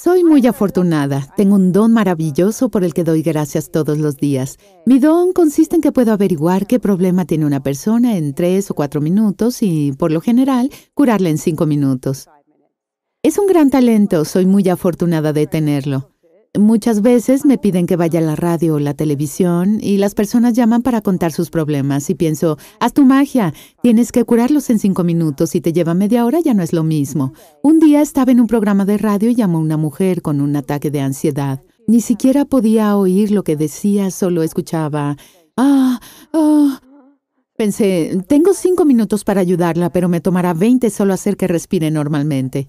Soy muy afortunada. Tengo un don maravilloso por el que doy gracias todos los días. Mi don consiste en que puedo averiguar qué problema tiene una persona en tres o cuatro minutos y, por lo general, curarla en cinco minutos. Es un gran talento, soy muy afortunada de tenerlo. Muchas veces me piden que vaya a la radio o la televisión y las personas llaman para contar sus problemas y pienso, haz tu magia, tienes que curarlos en cinco minutos y te lleva media hora ya no es lo mismo. Un día estaba en un programa de radio y llamó una mujer con un ataque de ansiedad. Ni siquiera podía oír lo que decía, solo escuchaba, ah, ah. Pensé, tengo cinco minutos para ayudarla, pero me tomará veinte solo hacer que respire normalmente.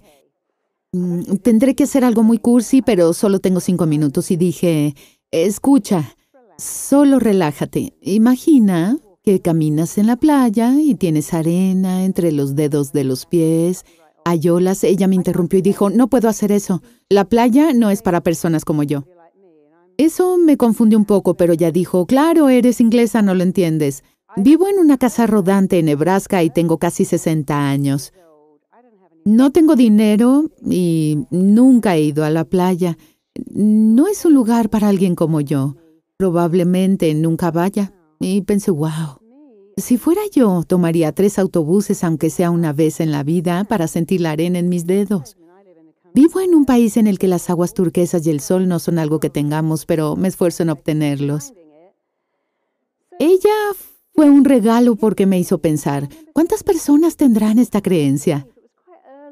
Mm, tendré que hacer algo muy cursi, pero solo tengo cinco minutos y dije, escucha, solo relájate. Imagina que caminas en la playa y tienes arena entre los dedos de los pies. Hay olas. Ella me interrumpió y dijo, no puedo hacer eso. La playa no es para personas como yo. Eso me confundió un poco, pero ya dijo, claro, eres inglesa, no lo entiendes. Vivo en una casa rodante en Nebraska y tengo casi 60 años. No tengo dinero y nunca he ido a la playa. No es un lugar para alguien como yo. Probablemente nunca vaya. Y pensé, wow. Si fuera yo, tomaría tres autobuses, aunque sea una vez en la vida, para sentir la arena en mis dedos. Vivo en un país en el que las aguas turquesas y el sol no son algo que tengamos, pero me esfuerzo en obtenerlos. Ella fue un regalo porque me hizo pensar, ¿cuántas personas tendrán esta creencia?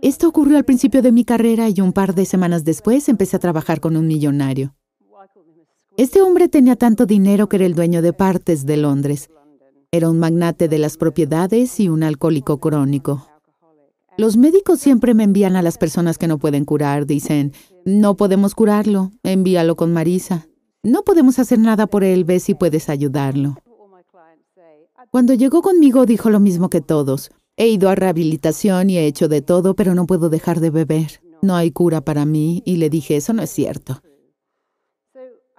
Esto ocurrió al principio de mi carrera y un par de semanas después empecé a trabajar con un millonario. Este hombre tenía tanto dinero que era el dueño de partes de Londres. Era un magnate de las propiedades y un alcohólico crónico. Los médicos siempre me envían a las personas que no pueden curar. Dicen, no podemos curarlo, envíalo con Marisa. No podemos hacer nada por él, ve si puedes ayudarlo. Cuando llegó conmigo dijo lo mismo que todos. He ido a rehabilitación y he hecho de todo, pero no puedo dejar de beber. No hay cura para mí. Y le dije, eso no es cierto.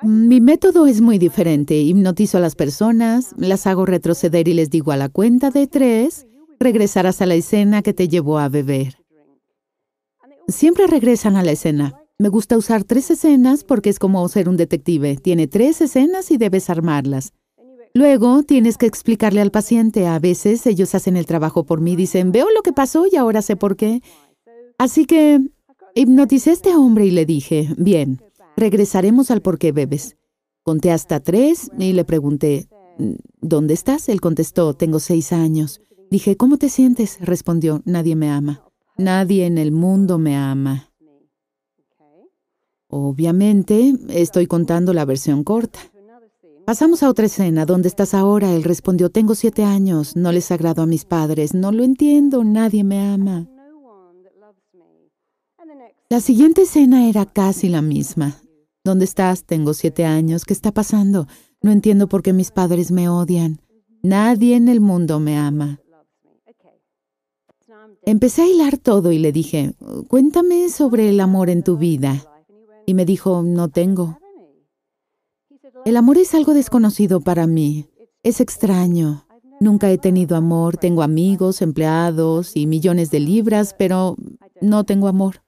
Mi método es muy diferente. Hipnotizo a las personas, las hago retroceder y les digo a la cuenta de tres, regresarás a la escena que te llevó a beber. Siempre regresan a la escena. Me gusta usar tres escenas porque es como ser un detective. Tiene tres escenas y debes armarlas. Luego tienes que explicarle al paciente. A veces ellos hacen el trabajo por mí, dicen, veo lo que pasó y ahora sé por qué. Así que hipnoticé a este hombre y le dije, bien, regresaremos al por qué bebes. Conté hasta tres y le pregunté, ¿dónde estás? Él contestó, tengo seis años. Dije, ¿cómo te sientes? Respondió, nadie me ama. Nadie en el mundo me ama. Obviamente, estoy contando la versión corta. Pasamos a otra escena. ¿Dónde estás ahora? Él respondió, tengo siete años, no les agrado a mis padres, no lo entiendo, nadie me ama. La siguiente escena era casi la misma. ¿Dónde estás? Tengo siete años, ¿qué está pasando? No entiendo por qué mis padres me odian. Nadie en el mundo me ama. Empecé a hilar todo y le dije, cuéntame sobre el amor en tu vida. Y me dijo, no tengo. El amor es algo desconocido para mí. Es extraño. Nunca he tenido amor. Tengo amigos, empleados y millones de libras, pero no tengo amor.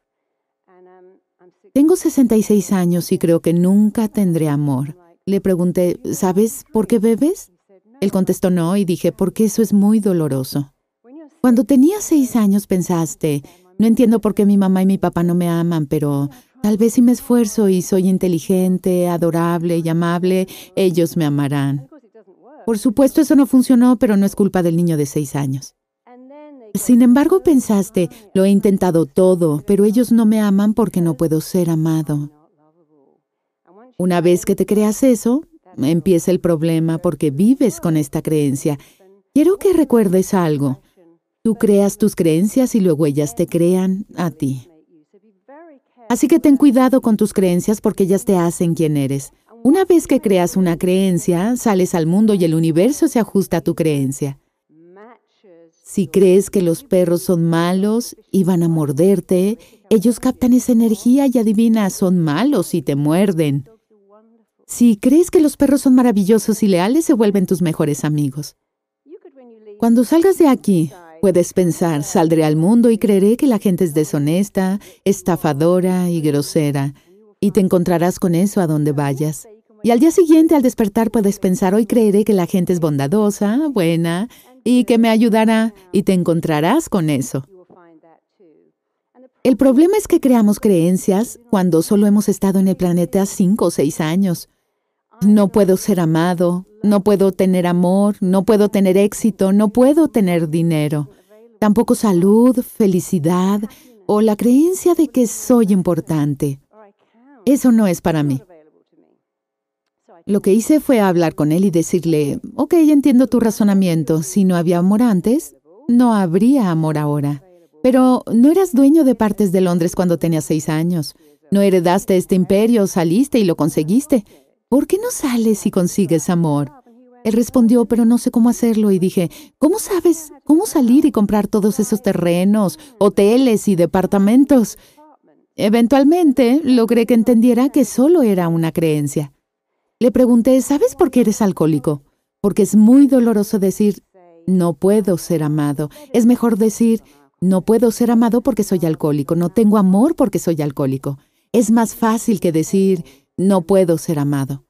Tengo 66 años y creo que nunca tendré amor. Le pregunté, ¿sabes por qué bebes? Él contestó no y dije, porque eso es muy doloroso. Cuando tenía seis años pensaste, no entiendo por qué mi mamá y mi papá no me aman, pero Tal vez si me esfuerzo y soy inteligente, adorable y amable, ellos me amarán. Por supuesto, eso no funcionó, pero no es culpa del niño de seis años. Sin embargo, pensaste, lo he intentado todo, pero ellos no me aman porque no puedo ser amado. Una vez que te creas eso, empieza el problema porque vives con esta creencia. Quiero que recuerdes algo. Tú creas tus creencias y luego ellas te crean a ti. Así que ten cuidado con tus creencias porque ellas te hacen quien eres. Una vez que creas una creencia, sales al mundo y el universo se ajusta a tu creencia. Si crees que los perros son malos y van a morderte, ellos captan esa energía y adivina, son malos y te muerden. Si crees que los perros son maravillosos y leales, se vuelven tus mejores amigos. Cuando salgas de aquí, puedes pensar, saldré al mundo y creeré que la gente es deshonesta, estafadora y grosera, y te encontrarás con eso a donde vayas. Y al día siguiente, al despertar, puedes pensar, hoy creeré que la gente es bondadosa, buena, y que me ayudará, y te encontrarás con eso. El problema es que creamos creencias cuando solo hemos estado en el planeta cinco o seis años. No puedo ser amado, no puedo tener amor, no puedo tener éxito, no puedo tener dinero, tampoco salud, felicidad o la creencia de que soy importante. Eso no es para mí. Lo que hice fue hablar con él y decirle, ok, entiendo tu razonamiento, si no había amor antes, no habría amor ahora. Pero no eras dueño de partes de Londres cuando tenías seis años. No heredaste este imperio, saliste y lo conseguiste. ¿Por qué no sales y consigues amor? Él respondió, pero no sé cómo hacerlo y dije, ¿cómo sabes cómo salir y comprar todos esos terrenos, hoteles y departamentos? Eventualmente logré que entendiera que solo era una creencia. Le pregunté, ¿sabes por qué eres alcohólico? Porque es muy doloroso decir, no puedo ser amado. Es mejor decir, no puedo ser amado porque soy alcohólico, no tengo amor porque soy alcohólico. Es más fácil que decir, no puedo ser amado.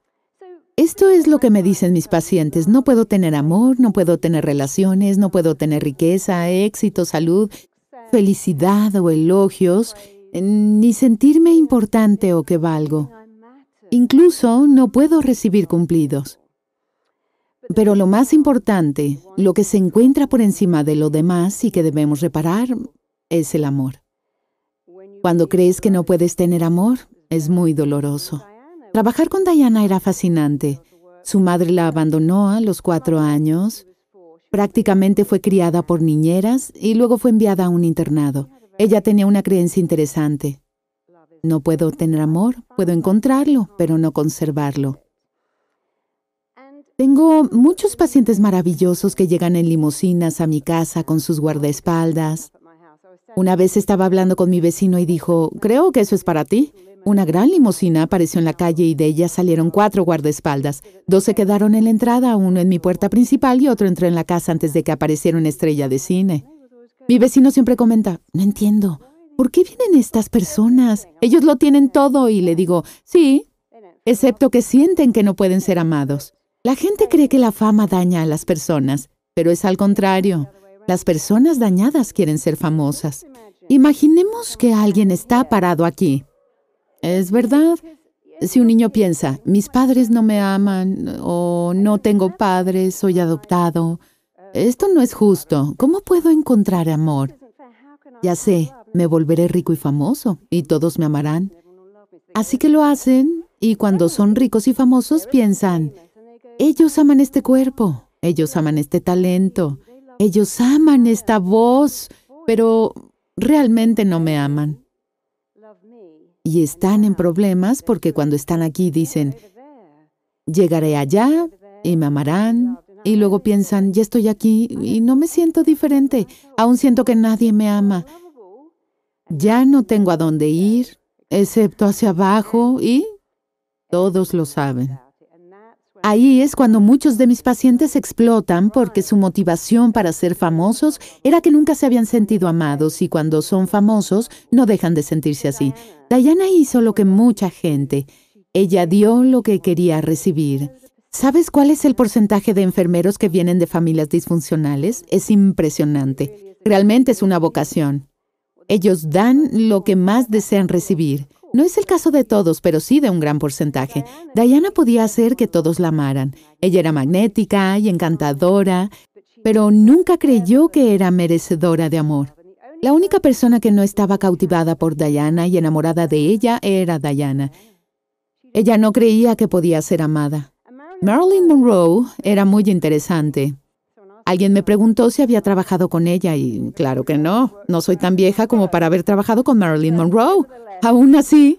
Esto es lo que me dicen mis pacientes. No puedo tener amor, no puedo tener relaciones, no puedo tener riqueza, éxito, salud, felicidad o elogios, ni sentirme importante o que valgo. Incluso no puedo recibir cumplidos. Pero lo más importante, lo que se encuentra por encima de lo demás y que debemos reparar, es el amor. Cuando crees que no puedes tener amor, es muy doloroso. Trabajar con Diana era fascinante. Su madre la abandonó a los cuatro años. Prácticamente fue criada por niñeras y luego fue enviada a un internado. Ella tenía una creencia interesante. No puedo tener amor, puedo encontrarlo, pero no conservarlo. Tengo muchos pacientes maravillosos que llegan en limusinas a mi casa con sus guardaespaldas. Una vez estaba hablando con mi vecino y dijo, creo que eso es para ti. Una gran limusina apareció en la calle y de ella salieron cuatro guardaespaldas. Dos se quedaron en la entrada, uno en mi puerta principal y otro entró en la casa antes de que apareciera una estrella de cine. Mi vecino siempre comenta, no entiendo, ¿por qué vienen estas personas? Ellos lo tienen todo y le digo, sí, excepto que sienten que no pueden ser amados. La gente cree que la fama daña a las personas, pero es al contrario. Las personas dañadas quieren ser famosas. Imaginemos que alguien está parado aquí es verdad. Si un niño piensa, mis padres no me aman o no tengo padres, soy adoptado, esto no es justo. ¿Cómo puedo encontrar amor? Ya sé, me volveré rico y famoso y todos me amarán. Así que lo hacen y cuando son ricos y famosos piensan, ellos aman este cuerpo, ellos aman este talento, ellos aman esta voz, pero realmente no me aman y están en problemas porque cuando están aquí dicen, llegaré allá y me amarán, y luego piensan, ya estoy aquí y no me siento diferente, aún siento que nadie me ama. Ya no tengo a dónde ir, excepto hacia abajo, y todos lo saben. Ahí es cuando muchos de mis pacientes explotan porque su motivación para ser famosos era que nunca se habían sentido amados y cuando son famosos no dejan de sentirse así. Diana hizo lo que mucha gente. Ella dio lo que quería recibir. ¿Sabes cuál es el porcentaje de enfermeros que vienen de familias disfuncionales? Es impresionante. Realmente es una vocación. Ellos dan lo que más desean recibir. No es el caso de todos, pero sí de un gran porcentaje. Diana podía hacer que todos la amaran. Ella era magnética y encantadora, pero nunca creyó que era merecedora de amor. La única persona que no estaba cautivada por Diana y enamorada de ella era Diana. Ella no creía que podía ser amada. Marilyn Monroe era muy interesante. Alguien me preguntó si había trabajado con ella y claro que no, no soy tan vieja como para haber trabajado con Marilyn Monroe. Aún así,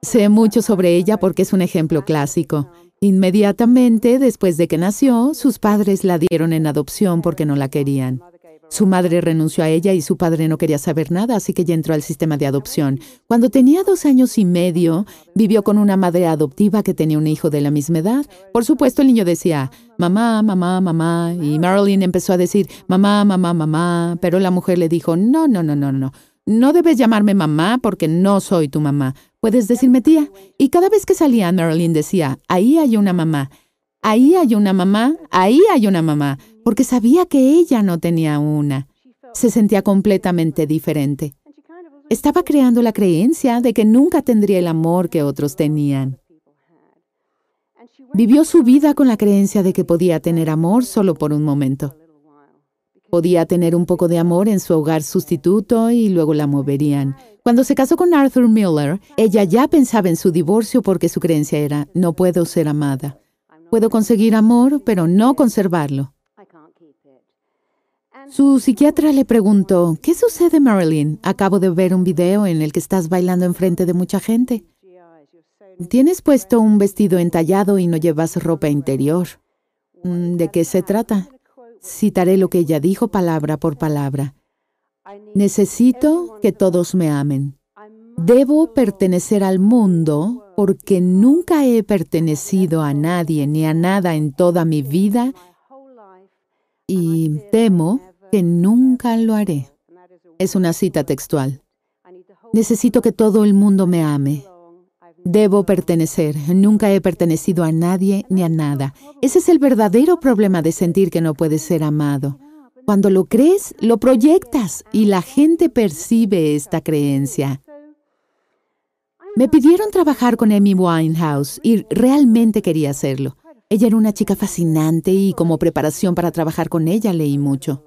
sé mucho sobre ella porque es un ejemplo clásico. Inmediatamente después de que nació, sus padres la dieron en adopción porque no la querían. Su madre renunció a ella y su padre no quería saber nada, así que ella entró al sistema de adopción. Cuando tenía dos años y medio, vivió con una madre adoptiva que tenía un hijo de la misma edad. Por supuesto, el niño decía, mamá, mamá, mamá, y Marilyn empezó a decir, mamá, mamá, mamá, pero la mujer le dijo, no, no, no, no, no, no debes llamarme mamá porque no soy tu mamá. Puedes decirme tía. Y cada vez que salía, Marilyn decía, ahí hay una mamá. Ahí hay una mamá, ahí hay una mamá, porque sabía que ella no tenía una. Se sentía completamente diferente. Estaba creando la creencia de que nunca tendría el amor que otros tenían. Vivió su vida con la creencia de que podía tener amor solo por un momento. Podía tener un poco de amor en su hogar sustituto y luego la moverían. Cuando se casó con Arthur Miller, ella ya pensaba en su divorcio porque su creencia era, no puedo ser amada. Puedo conseguir amor, pero no conservarlo. Su psiquiatra le preguntó, ¿qué sucede, Marilyn? Acabo de ver un video en el que estás bailando enfrente de mucha gente. Tienes puesto un vestido entallado y no llevas ropa interior. Mm, ¿De qué se trata? Citaré lo que ella dijo palabra por palabra. Necesito que todos me amen. Debo pertenecer al mundo porque nunca he pertenecido a nadie ni a nada en toda mi vida y temo que nunca lo haré. Es una cita textual. Necesito que todo el mundo me ame. Debo pertenecer. Nunca he pertenecido a nadie ni a nada. Ese es el verdadero problema de sentir que no puedes ser amado. Cuando lo crees, lo proyectas y la gente percibe esta creencia. Me pidieron trabajar con Amy Winehouse y realmente quería hacerlo. Ella era una chica fascinante y como preparación para trabajar con ella leí mucho.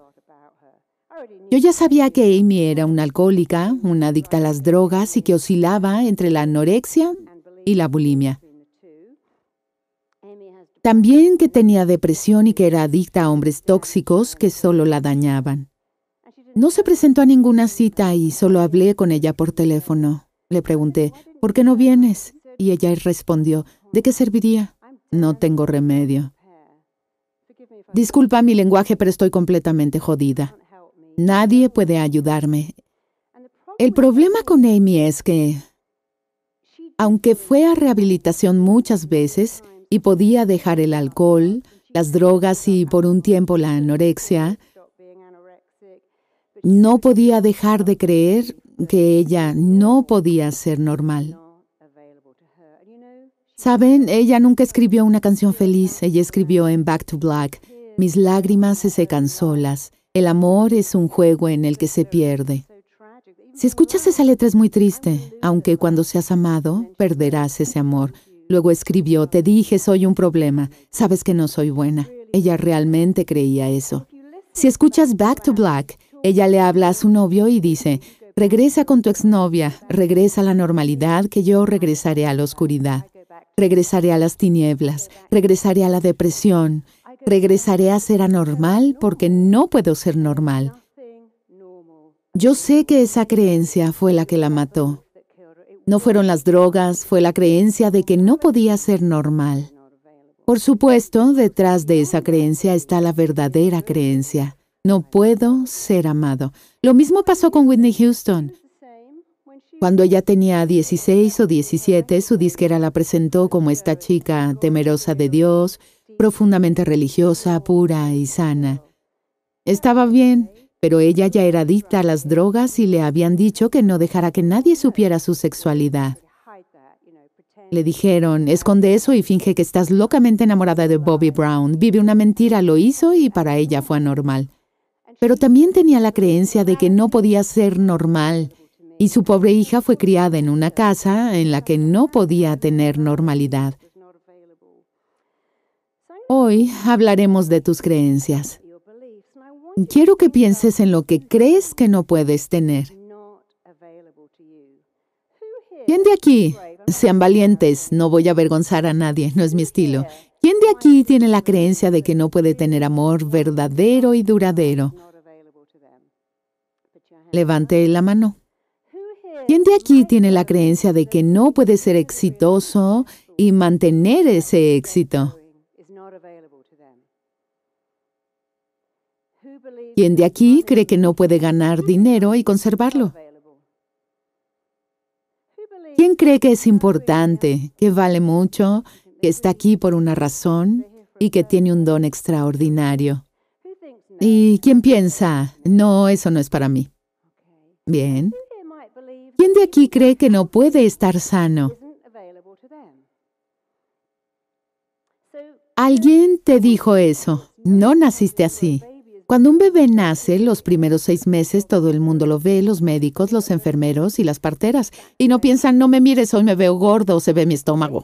Yo ya sabía que Amy era una alcohólica, una adicta a las drogas y que oscilaba entre la anorexia y la bulimia. También que tenía depresión y que era adicta a hombres tóxicos que solo la dañaban. No se presentó a ninguna cita y solo hablé con ella por teléfono. Le pregunté, ¿por qué no vienes? Y ella respondió, ¿de qué serviría? No tengo remedio. Disculpa mi lenguaje, pero estoy completamente jodida. Nadie puede ayudarme. El problema con Amy es que, aunque fue a rehabilitación muchas veces y podía dejar el alcohol, las drogas y por un tiempo la anorexia, no podía dejar de creer que ella no podía ser normal. Saben, ella nunca escribió una canción feliz, ella escribió en Back to Black, mis lágrimas se secan solas, el amor es un juego en el que se pierde. Si escuchas esa letra es muy triste, aunque cuando seas amado, perderás ese amor. Luego escribió, te dije, soy un problema, sabes que no soy buena. Ella realmente creía eso. Si escuchas Back to Black, ella le habla a su novio y dice, Regresa con tu exnovia, regresa a la normalidad, que yo regresaré a la oscuridad. Regresaré a las tinieblas, regresaré a la depresión, regresaré a ser anormal porque no puedo ser normal. Yo sé que esa creencia fue la que la mató. No fueron las drogas, fue la creencia de que no podía ser normal. Por supuesto, detrás de esa creencia está la verdadera creencia. No puedo ser amado. Lo mismo pasó con Whitney Houston. Cuando ella tenía 16 o 17, su disquera la presentó como esta chica temerosa de Dios, profundamente religiosa, pura y sana. Estaba bien, pero ella ya era adicta a las drogas y le habían dicho que no dejara que nadie supiera su sexualidad. Le dijeron, esconde eso y finge que estás locamente enamorada de Bobby Brown. Vive una mentira, lo hizo y para ella fue anormal pero también tenía la creencia de que no podía ser normal y su pobre hija fue criada en una casa en la que no podía tener normalidad. Hoy hablaremos de tus creencias. Quiero que pienses en lo que crees que no puedes tener. ¿Quién de aquí? Sean valientes, no voy a avergonzar a nadie, no es mi estilo. ¿Quién de aquí tiene la creencia de que no puede tener amor verdadero y duradero? Levante la mano. ¿Quién de aquí tiene la creencia de que no puede ser exitoso y mantener ese éxito? ¿Quién de aquí cree que no puede ganar dinero y conservarlo? ¿Quién cree que es importante, que vale mucho, que está aquí por una razón y que tiene un don extraordinario? ¿Y quién piensa, no, eso no es para mí? Bien. ¿Quién de aquí cree que no puede estar sano? Alguien te dijo eso. No naciste así. Cuando un bebé nace, los primeros seis meses todo el mundo lo ve, los médicos, los enfermeros y las parteras, y no piensan, no me mires, hoy me veo gordo o se ve mi estómago.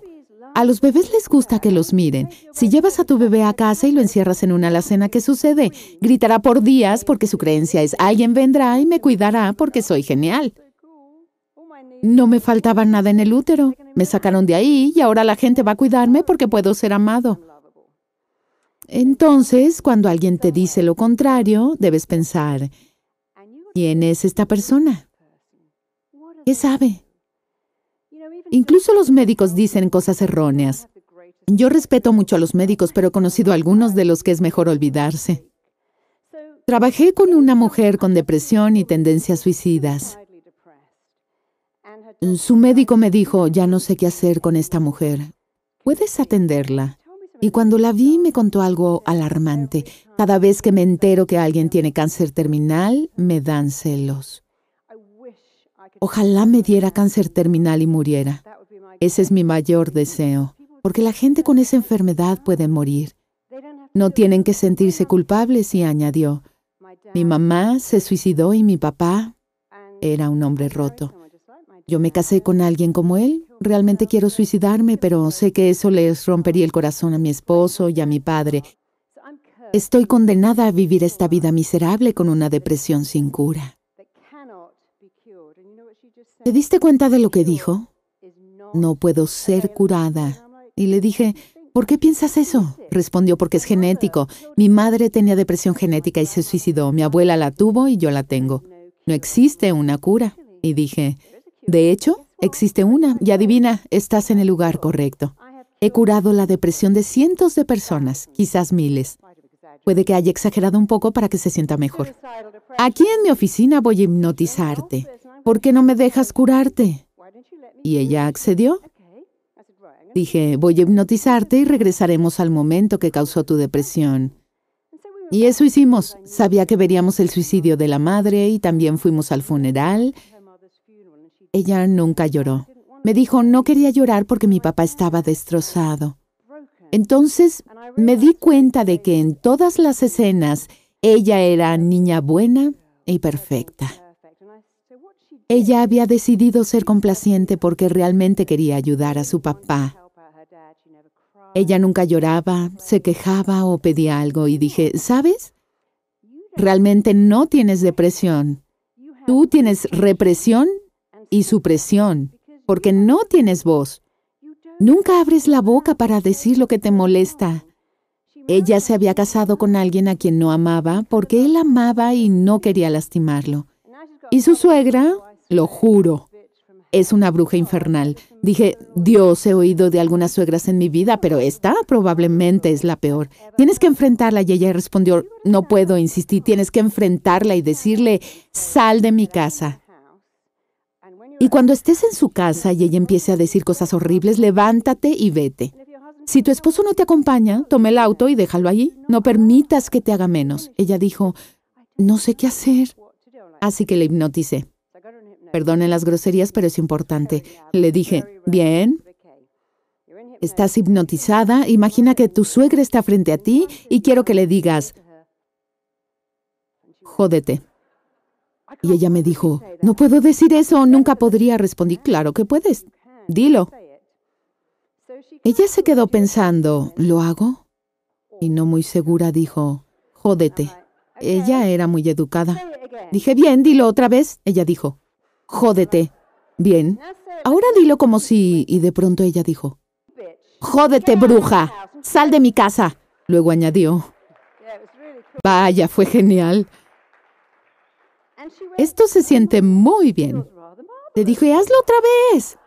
A los bebés les gusta que los miren. Si llevas a tu bebé a casa y lo encierras en una alacena, ¿qué sucede? Gritará por días porque su creencia es, alguien vendrá y me cuidará porque soy genial. No me faltaba nada en el útero. Me sacaron de ahí y ahora la gente va a cuidarme porque puedo ser amado. Entonces, cuando alguien te dice lo contrario, debes pensar, ¿quién es esta persona? ¿Qué sabe? Incluso los médicos dicen cosas erróneas. Yo respeto mucho a los médicos, pero he conocido a algunos de los que es mejor olvidarse. Trabajé con una mujer con depresión y tendencias suicidas. Su médico me dijo, ya no sé qué hacer con esta mujer. ¿Puedes atenderla? Y cuando la vi me contó algo alarmante. Cada vez que me entero que alguien tiene cáncer terminal, me dan celos. Ojalá me diera cáncer terminal y muriera. Ese es mi mayor deseo, porque la gente con esa enfermedad puede morir. No tienen que sentirse culpables, y añadió. Mi mamá se suicidó y mi papá era un hombre roto. Yo me casé con alguien como él. Realmente quiero suicidarme, pero sé que eso les rompería el corazón a mi esposo y a mi padre. Estoy condenada a vivir esta vida miserable con una depresión sin cura. ¿Te diste cuenta de lo que dijo? No puedo ser curada. Y le dije, ¿por qué piensas eso? Respondió, porque es genético. Mi madre tenía depresión genética y se suicidó. Mi abuela la tuvo y yo la tengo. No existe una cura. Y dije, de hecho, existe una, y adivina, estás en el lugar correcto. He curado la depresión de cientos de personas, quizás miles. Puede que haya exagerado un poco para que se sienta mejor. Aquí en mi oficina voy a hipnotizarte. ¿Por qué no me dejas curarte? Y ella accedió. Dije, voy a hipnotizarte y regresaremos al momento que causó tu depresión. Y eso hicimos. Sabía que veríamos el suicidio de la madre y también fuimos al funeral ella nunca lloró. Me dijo, no quería llorar porque mi papá estaba destrozado. Entonces me di cuenta de que en todas las escenas ella era niña buena y perfecta. Ella había decidido ser complaciente porque realmente quería ayudar a su papá. Ella nunca lloraba, se quejaba o pedía algo y dije, ¿sabes? Realmente no tienes depresión. Tú tienes represión y supresión, porque no tienes voz. Nunca abres la boca para decir lo que te molesta. Ella se había casado con alguien a quien no amaba porque él amaba y no quería lastimarlo. Y su suegra, lo juro, es una bruja infernal. Dije, Dios, he oído de algunas suegras en mi vida, pero esta probablemente es la peor. Tienes que enfrentarla. Y ella respondió, no puedo insistir, tienes que enfrentarla y decirle, sal de mi casa. Y cuando estés en su casa y ella empiece a decir cosas horribles, levántate y vete. Si tu esposo no te acompaña, toma el auto y déjalo allí. No permitas que te haga menos. Ella dijo, no sé qué hacer. Así que le hipnoticé. Perdonen las groserías, pero es importante. Le dije, bien, estás hipnotizada. Imagina que tu suegra está frente a ti y quiero que le digas, jódete. Y ella me dijo, no puedo decir eso, nunca podría. Respondí, claro que puedes, dilo. Ella se quedó pensando, ¿lo hago? Y no muy segura dijo, jódete. Ella era muy educada. Dije, bien, dilo otra vez. Ella dijo, jódete. Bien. Ahora dilo como si... Y de pronto ella dijo, jódete, bruja. Sal de mi casa. Luego añadió, vaya, fue genial. Esto se siente muy bien. Le dije, hazlo otra vez.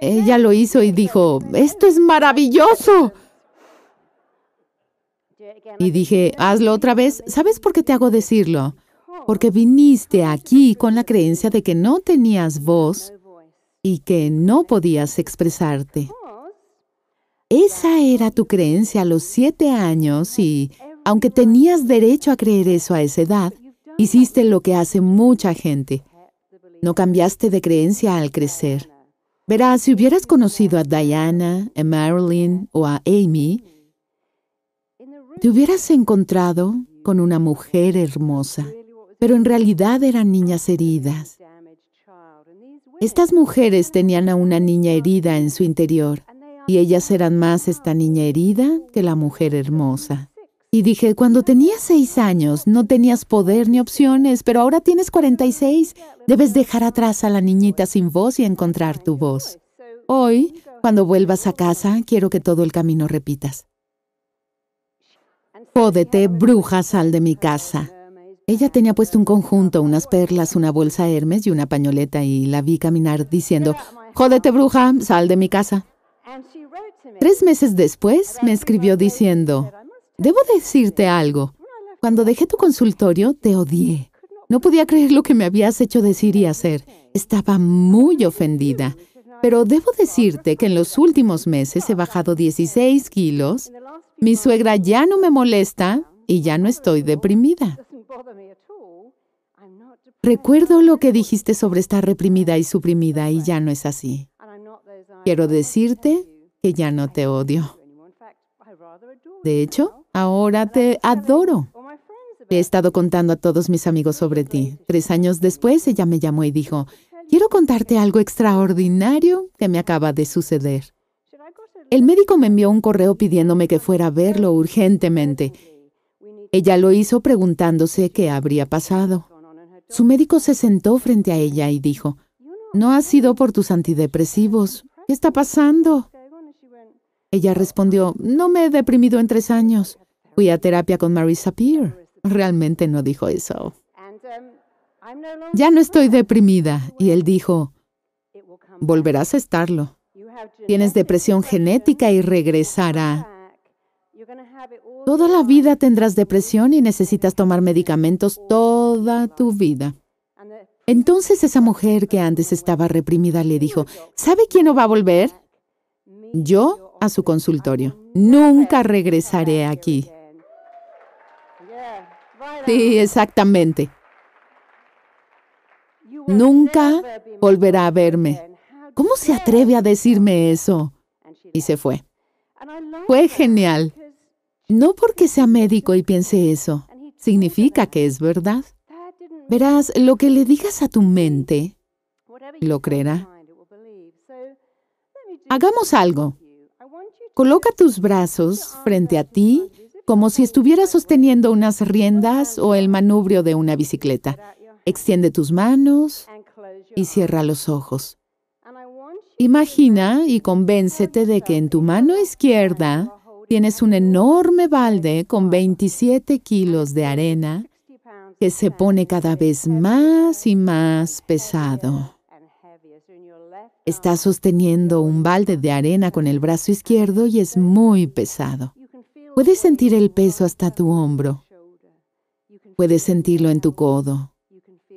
Ella lo hizo y dijo, esto es maravilloso. Y dije, hazlo otra vez. ¿Sabes por qué te hago decirlo? Porque viniste aquí con la creencia de que no tenías voz y que no podías expresarte. Esa era tu creencia a los siete años y, aunque tenías derecho a creer eso a esa edad, hiciste lo que hace mucha gente. No cambiaste de creencia al crecer. Verás, si hubieras conocido a Diana, a Marilyn o a Amy, te hubieras encontrado con una mujer hermosa, pero en realidad eran niñas heridas. Estas mujeres tenían a una niña herida en su interior y ellas eran más esta niña herida que la mujer hermosa. Y dije, cuando tenías seis años no tenías poder ni opciones, pero ahora tienes 46. Debes dejar atrás a la niñita sin voz y encontrar tu voz. Hoy, cuando vuelvas a casa, quiero que todo el camino repitas. Jódete, bruja, sal de mi casa. Ella tenía puesto un conjunto, unas perlas, una bolsa Hermes y una pañoleta y la vi caminar diciendo, Jódete bruja, sal de mi casa. Tres meses después me escribió diciendo, Debo decirte algo. Cuando dejé tu consultorio, te odié. No podía creer lo que me habías hecho decir y hacer. Estaba muy ofendida. Pero debo decirte que en los últimos meses he bajado 16 kilos. Mi suegra ya no me molesta y ya no estoy deprimida. Recuerdo lo que dijiste sobre estar reprimida y suprimida y ya no es así. Quiero decirte que ya no te odio. De hecho, ahora te adoro. He estado contando a todos mis amigos sobre ti. Tres años después, ella me llamó y dijo, quiero contarte algo extraordinario que me acaba de suceder. El médico me envió un correo pidiéndome que fuera a verlo urgentemente. Ella lo hizo preguntándose qué habría pasado. Su médico se sentó frente a ella y dijo, No ha sido por tus antidepresivos. ¿Qué está pasando? Ella respondió, No me he deprimido en tres años. Fui a terapia con Marisa Peer. Realmente no dijo eso. Ya no estoy deprimida. Y él dijo, Volverás a estarlo. Tienes depresión genética y regresará. Toda la vida tendrás depresión y necesitas tomar medicamentos toda tu vida. Entonces esa mujer que antes estaba reprimida le dijo, ¿sabe quién no va a volver? Yo a su consultorio. Nunca regresaré aquí. Sí, exactamente. Nunca volverá a verme. ¿Cómo se atreve a decirme eso? Y se fue. Fue genial. No porque sea médico y piense eso, significa que es verdad. Verás, lo que le digas a tu mente, lo creerá. Hagamos algo. Coloca tus brazos frente a ti como si estuvieras sosteniendo unas riendas o el manubrio de una bicicleta. Extiende tus manos y cierra los ojos. Imagina y convéncete de que en tu mano izquierda tienes un enorme balde con 27 kilos de arena que se pone cada vez más y más pesado. Estás sosteniendo un balde de arena con el brazo izquierdo y es muy pesado. Puedes sentir el peso hasta tu hombro. Puedes sentirlo en tu codo.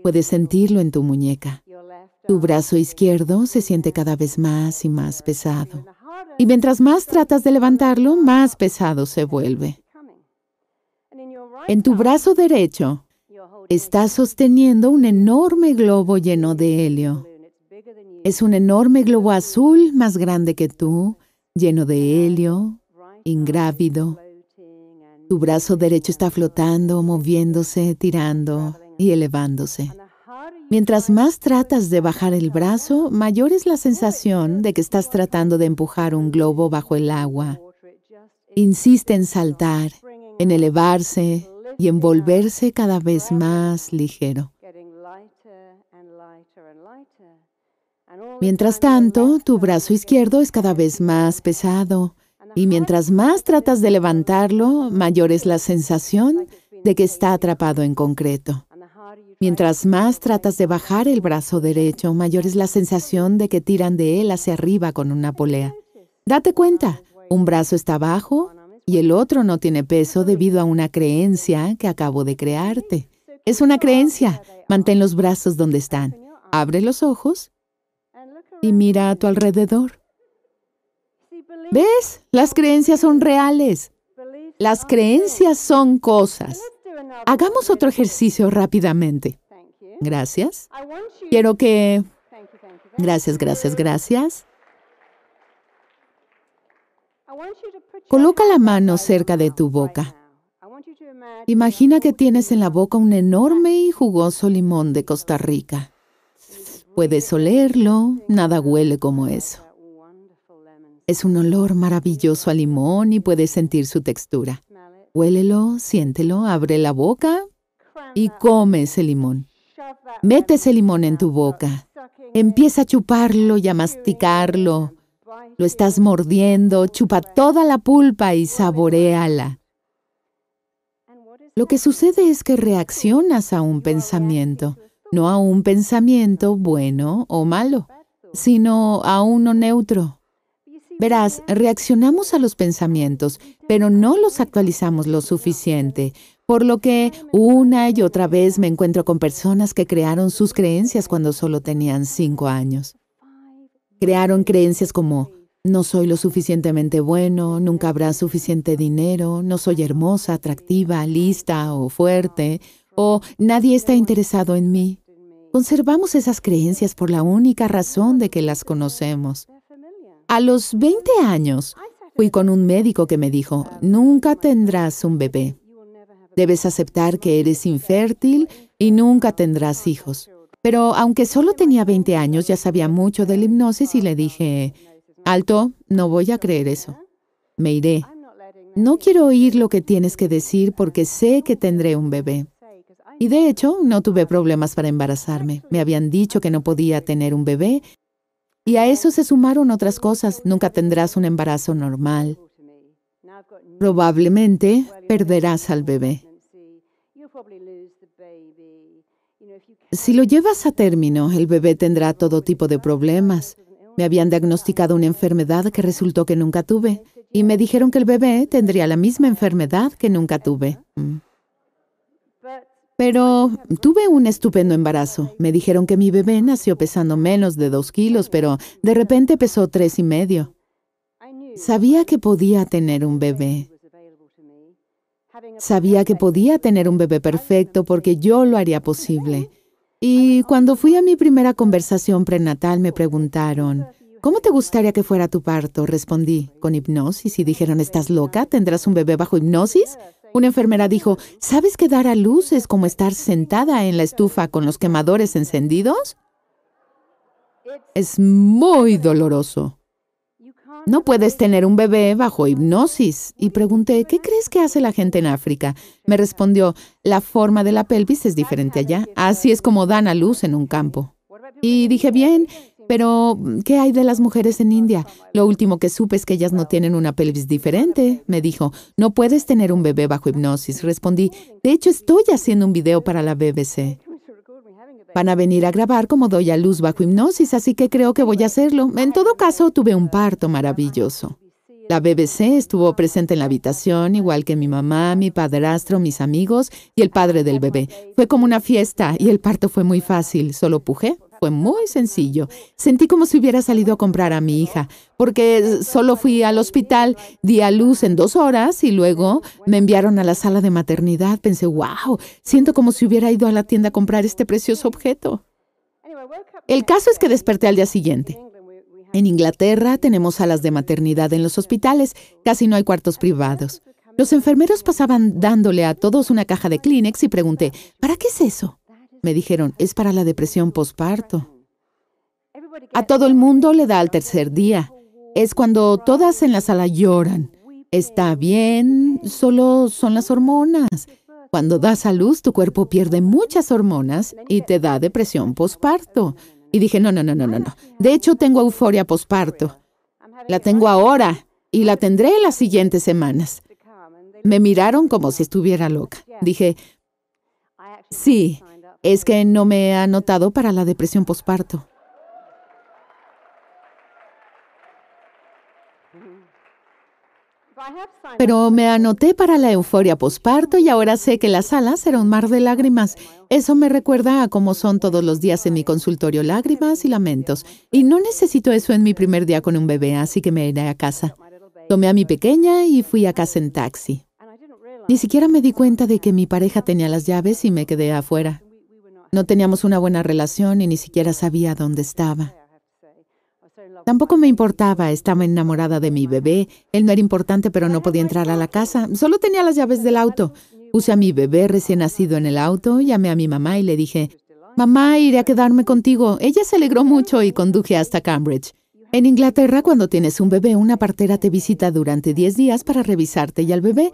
Puedes sentirlo en tu muñeca. Tu brazo izquierdo se siente cada vez más y más pesado. Y mientras más tratas de levantarlo, más pesado se vuelve. En tu brazo derecho estás sosteniendo un enorme globo lleno de helio. Es un enorme globo azul más grande que tú, lleno de helio, ingrávido. Tu brazo derecho está flotando, moviéndose, tirando y elevándose. Mientras más tratas de bajar el brazo, mayor es la sensación de que estás tratando de empujar un globo bajo el agua. Insiste en saltar, en elevarse y en volverse cada vez más ligero. Mientras tanto, tu brazo izquierdo es cada vez más pesado y mientras más tratas de levantarlo, mayor es la sensación de que está atrapado en concreto. Mientras más tratas de bajar el brazo derecho, mayor es la sensación de que tiran de él hacia arriba con una polea. Date cuenta, un brazo está abajo y el otro no tiene peso debido a una creencia que acabo de crearte. Es una creencia. Mantén los brazos donde están. Abre los ojos y mira a tu alrededor. ¿Ves? Las creencias son reales. Las creencias son cosas. Hagamos otro ejercicio rápidamente. Gracias. Quiero que... Gracias, gracias, gracias. Coloca la mano cerca de tu boca. Imagina que tienes en la boca un enorme y jugoso limón de Costa Rica. Puedes olerlo, nada huele como eso. Es un olor maravilloso a limón y puedes sentir su textura. Huélelo, siéntelo, abre la boca y come ese limón. Mete ese limón en tu boca. Empieza a chuparlo y a masticarlo. Lo estás mordiendo, chupa toda la pulpa y saboreala. Lo que sucede es que reaccionas a un pensamiento, no a un pensamiento bueno o malo, sino a uno neutro. Verás, reaccionamos a los pensamientos, pero no los actualizamos lo suficiente, por lo que una y otra vez me encuentro con personas que crearon sus creencias cuando solo tenían cinco años. Crearon creencias como no soy lo suficientemente bueno, nunca habrá suficiente dinero, no soy hermosa, atractiva, lista o fuerte, o nadie está interesado en mí. Conservamos esas creencias por la única razón de que las conocemos. A los 20 años, fui con un médico que me dijo, nunca tendrás un bebé. Debes aceptar que eres infértil y nunca tendrás hijos. Pero aunque solo tenía 20 años, ya sabía mucho de la hipnosis y le dije, alto, no voy a creer eso. Me iré. No quiero oír lo que tienes que decir porque sé que tendré un bebé. Y de hecho, no tuve problemas para embarazarme. Me habían dicho que no podía tener un bebé y a eso se sumaron otras cosas. Nunca tendrás un embarazo normal. Probablemente perderás al bebé. Si lo llevas a término, el bebé tendrá todo tipo de problemas. Me habían diagnosticado una enfermedad que resultó que nunca tuve y me dijeron que el bebé tendría la misma enfermedad que nunca tuve. Mm. Pero tuve un estupendo embarazo. Me dijeron que mi bebé nació pesando menos de dos kilos, pero de repente pesó tres y medio. Sabía que podía tener un bebé. Sabía que podía tener un bebé perfecto porque yo lo haría posible. Y cuando fui a mi primera conversación prenatal me preguntaron, ¿cómo te gustaría que fuera tu parto? Respondí, con hipnosis y dijeron, ¿estás loca? ¿Tendrás un bebé bajo hipnosis? Una enfermera dijo, ¿sabes que dar a luz es como estar sentada en la estufa con los quemadores encendidos? Es muy doloroso. No puedes tener un bebé bajo hipnosis. Y pregunté, ¿qué crees que hace la gente en África? Me respondió, la forma de la pelvis es diferente allá. Así es como dan a luz en un campo. Y dije, bien, pero, ¿qué hay de las mujeres en India? Lo último que supe es que ellas no tienen una pelvis diferente. Me dijo, no puedes tener un bebé bajo hipnosis. Respondí, de hecho estoy haciendo un video para la BBC. Van a venir a grabar como doy a luz bajo hipnosis, así que creo que voy a hacerlo. En todo caso, tuve un parto maravilloso. La BBC estuvo presente en la habitación, igual que mi mamá, mi padrastro, mis amigos y el padre del bebé. Fue como una fiesta y el parto fue muy fácil. Solo pujé, fue muy sencillo. Sentí como si hubiera salido a comprar a mi hija, porque solo fui al hospital, di a luz en dos horas y luego me enviaron a la sala de maternidad. Pensé, wow, siento como si hubiera ido a la tienda a comprar este precioso objeto. El caso es que desperté al día siguiente. En Inglaterra tenemos salas de maternidad en los hospitales, casi no hay cuartos privados. Los enfermeros pasaban dándole a todos una caja de Kleenex y pregunté, ¿para qué es eso? Me dijeron, es para la depresión posparto. A todo el mundo le da al tercer día. Es cuando todas en la sala lloran. Está bien, solo son las hormonas. Cuando das a luz, tu cuerpo pierde muchas hormonas y te da depresión posparto. Y dije, no, no, no, no, no, no. De hecho, tengo euforia posparto. La tengo ahora y la tendré en las siguientes semanas. Me miraron como si estuviera loca. Dije, sí, es que no me he anotado para la depresión posparto. Pero me anoté para la euforia posparto y ahora sé que la sala será un mar de lágrimas. Eso me recuerda a cómo son todos los días en mi consultorio, lágrimas y lamentos. Y no necesito eso en mi primer día con un bebé, así que me iré a casa. Tomé a mi pequeña y fui a casa en taxi. Ni siquiera me di cuenta de que mi pareja tenía las llaves y me quedé afuera. No teníamos una buena relación y ni siquiera sabía dónde estaba. Tampoco me importaba, estaba enamorada de mi bebé. Él no era importante, pero no podía entrar a la casa. Solo tenía las llaves del auto. Puse a mi bebé recién nacido en el auto, llamé a mi mamá y le dije, Mamá, iré a quedarme contigo. Ella se alegró mucho y conduje hasta Cambridge. En Inglaterra, cuando tienes un bebé, una partera te visita durante 10 días para revisarte y al bebé.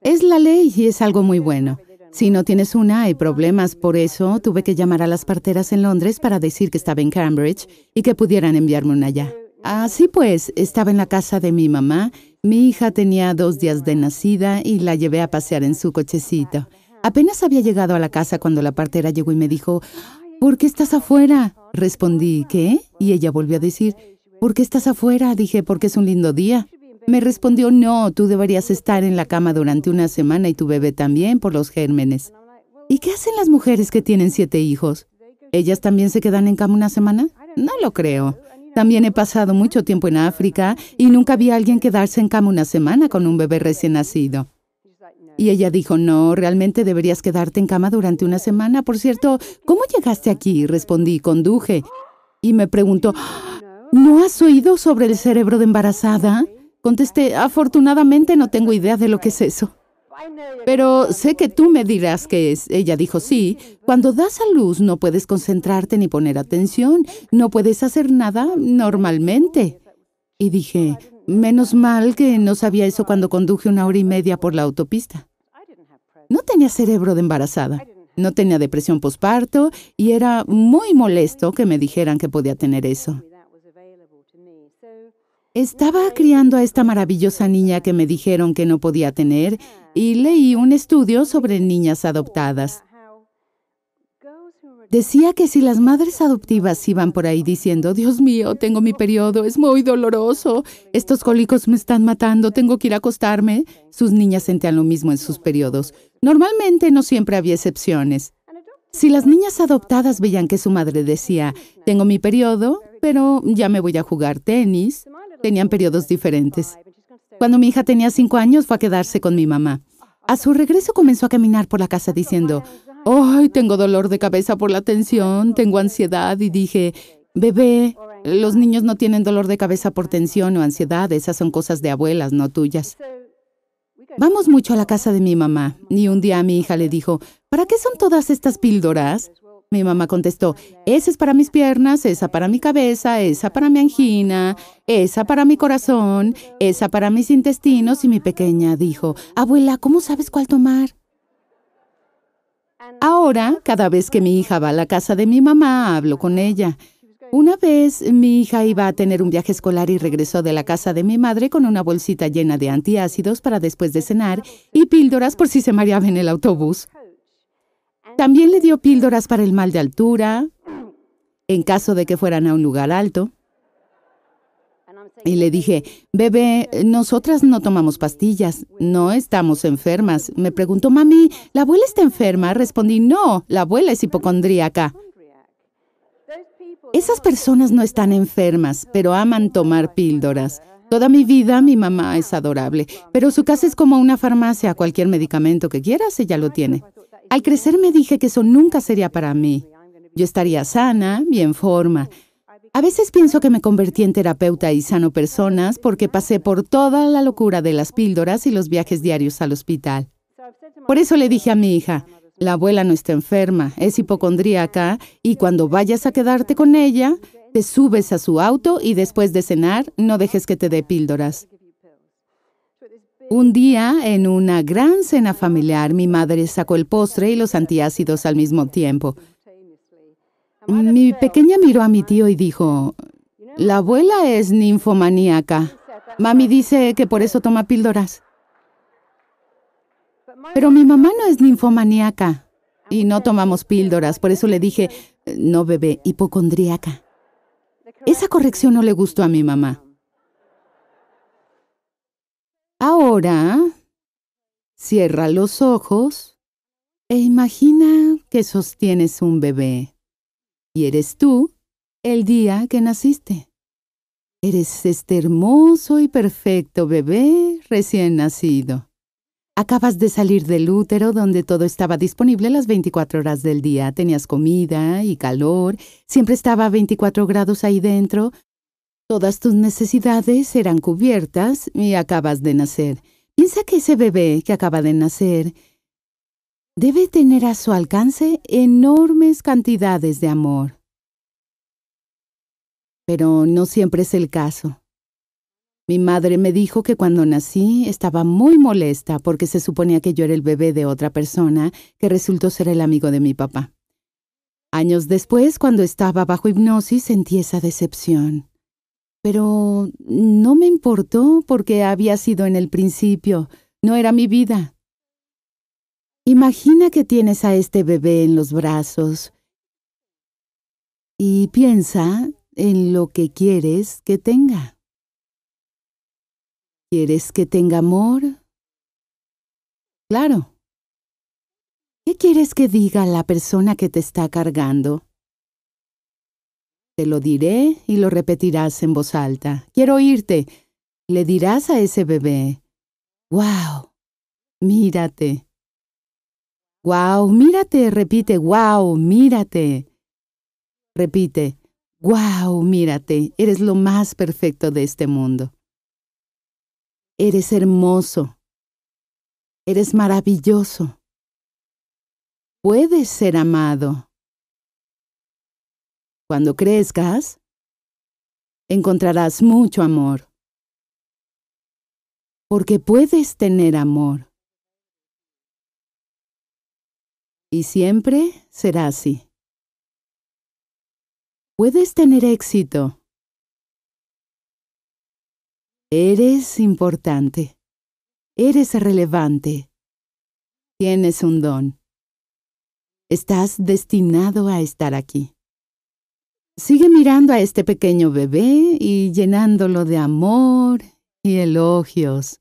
Es la ley y es algo muy bueno. Si no tienes una, hay problemas. Por eso tuve que llamar a las parteras en Londres para decir que estaba en Cambridge y que pudieran enviarme una allá. Así pues, estaba en la casa de mi mamá. Mi hija tenía dos días de nacida y la llevé a pasear en su cochecito. Apenas había llegado a la casa cuando la partera llegó y me dijo, ¿por qué estás afuera? Respondí, ¿qué? Y ella volvió a decir, ¿por qué estás afuera? Dije, porque es un lindo día. Me respondió, no, tú deberías estar en la cama durante una semana y tu bebé también por los gérmenes. ¿Y qué hacen las mujeres que tienen siete hijos? ¿Ellas también se quedan en cama una semana? No lo creo. También he pasado mucho tiempo en África y nunca vi a alguien quedarse en cama una semana con un bebé recién nacido. Y ella dijo, no, realmente deberías quedarte en cama durante una semana. Por cierto, ¿cómo llegaste aquí? Respondí, conduje. Y me preguntó, ¿no has oído sobre el cerebro de embarazada? Contesté, afortunadamente no tengo idea de lo que es eso. Pero sé que tú me dirás qué es. Ella dijo, sí, cuando das a luz no puedes concentrarte ni poner atención, no puedes hacer nada normalmente. Y dije, menos mal que no sabía eso cuando conduje una hora y media por la autopista. No tenía cerebro de embarazada, no tenía depresión posparto y era muy molesto que me dijeran que podía tener eso. Estaba criando a esta maravillosa niña que me dijeron que no podía tener y leí un estudio sobre niñas adoptadas. Decía que si las madres adoptivas iban por ahí diciendo, Dios mío, tengo mi periodo, es muy doloroso, estos cólicos me están matando, tengo que ir a acostarme, sus niñas sentían lo mismo en sus periodos. Normalmente no siempre había excepciones. Si las niñas adoptadas veían que su madre decía, tengo mi periodo, pero ya me voy a jugar tenis, Tenían periodos diferentes. Cuando mi hija tenía cinco años fue a quedarse con mi mamá. A su regreso comenzó a caminar por la casa diciendo, ¡ay, tengo dolor de cabeza por la tensión, tengo ansiedad! Y dije, bebé, los niños no tienen dolor de cabeza por tensión o ansiedad, esas son cosas de abuelas, no tuyas. Vamos mucho a la casa de mi mamá y un día mi hija le dijo, ¿para qué son todas estas píldoras? Mi mamá contestó, esa es para mis piernas, esa para mi cabeza, esa para mi angina, esa para mi corazón, esa para mis intestinos y mi pequeña dijo, abuela, ¿cómo sabes cuál tomar? Ahora, cada vez que mi hija va a la casa de mi mamá, hablo con ella. Una vez mi hija iba a tener un viaje escolar y regresó de la casa de mi madre con una bolsita llena de antiácidos para después de cenar y píldoras por si se mareaba en el autobús. También le dio píldoras para el mal de altura, en caso de que fueran a un lugar alto. Y le dije, bebé, nosotras no tomamos pastillas, no estamos enfermas. Me preguntó, mami, ¿la abuela está enferma? Respondí, no, la abuela es hipocondríaca. Esas personas no están enfermas, pero aman tomar píldoras. Toda mi vida mi mamá es adorable, pero su casa es como una farmacia, cualquier medicamento que quieras, ella lo tiene. Al crecer me dije que eso nunca sería para mí. Yo estaría sana y en forma. A veces pienso que me convertí en terapeuta y sano personas porque pasé por toda la locura de las píldoras y los viajes diarios al hospital. Por eso le dije a mi hija, la abuela no está enferma, es hipocondríaca y cuando vayas a quedarte con ella, te subes a su auto y después de cenar no dejes que te dé píldoras. Un día, en una gran cena familiar, mi madre sacó el postre y los antiácidos al mismo tiempo. Mi pequeña miró a mi tío y dijo, la abuela es ninfomaníaca. Mami dice que por eso toma píldoras. Pero mi mamá no es ninfomaníaca y no tomamos píldoras, por eso le dije, no bebé, hipocondríaca. Esa corrección no le gustó a mi mamá. Ahora cierra los ojos e imagina que sostienes un bebé. Y eres tú el día que naciste. Eres este hermoso y perfecto bebé recién nacido. Acabas de salir del útero donde todo estaba disponible las 24 horas del día. Tenías comida y calor, siempre estaba a 24 grados ahí dentro. Todas tus necesidades eran cubiertas y acabas de nacer. Piensa que ese bebé que acaba de nacer debe tener a su alcance enormes cantidades de amor. Pero no siempre es el caso. Mi madre me dijo que cuando nací estaba muy molesta porque se suponía que yo era el bebé de otra persona que resultó ser el amigo de mi papá. Años después, cuando estaba bajo hipnosis, sentí esa decepción. Pero no me importó porque había sido en el principio, no era mi vida. Imagina que tienes a este bebé en los brazos y piensa en lo que quieres que tenga. ¿Quieres que tenga amor? Claro. ¿Qué quieres que diga la persona que te está cargando? Te lo diré y lo repetirás en voz alta. Quiero oírte. Le dirás a ese bebé, ¡Wow! Mírate. ¡Wow! Mírate. Repite, ¡Wow! Mírate. Repite, ¡Wow! Mírate. Eres lo más perfecto de este mundo. Eres hermoso. Eres maravilloso. Puedes ser amado. Cuando crezcas, encontrarás mucho amor. Porque puedes tener amor. Y siempre será así. Puedes tener éxito Eres importante. Eres relevante. Tienes un don. Estás destinado a estar aquí. Sigue mirando a este pequeño bebé y llenándolo de amor y elogios.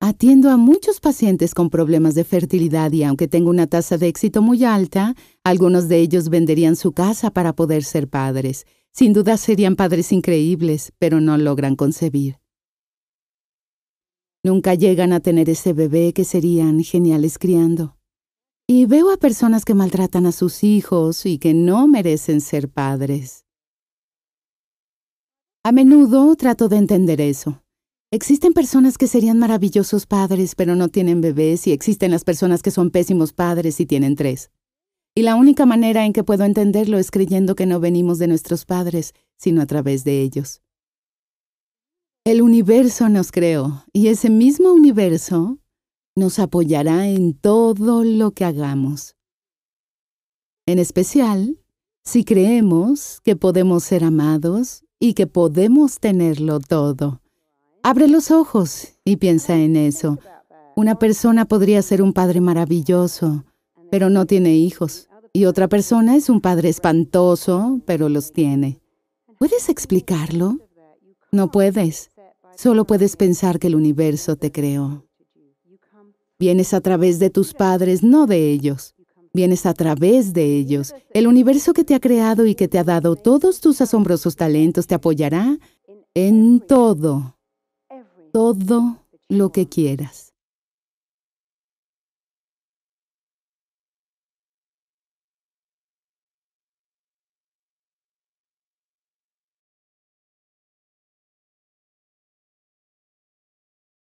Atiendo a muchos pacientes con problemas de fertilidad y aunque tengo una tasa de éxito muy alta, algunos de ellos venderían su casa para poder ser padres sin duda serían padres increíbles, pero no logran concebir. Nunca llegan a tener ese bebé que serían geniales criando. Y veo a personas que maltratan a sus hijos y que no merecen ser padres. A menudo trato de entender eso. Existen personas que serían maravillosos padres pero no tienen bebés y existen las personas que son pésimos padres y tienen tres. Y la única manera en que puedo entenderlo es creyendo que no venimos de nuestros padres, sino a través de ellos. El universo nos creó y ese mismo universo nos apoyará en todo lo que hagamos. En especial, si creemos que podemos ser amados y que podemos tenerlo todo. Abre los ojos y piensa en eso. Una persona podría ser un padre maravilloso, pero no tiene hijos. Y otra persona es un padre espantoso, pero los tiene. ¿Puedes explicarlo? No puedes. Solo puedes pensar que el universo te creó. Vienes a través de tus padres, no de ellos. Vienes a través de ellos. El universo que te ha creado y que te ha dado todos tus asombrosos talentos te apoyará en todo, todo lo que quieras.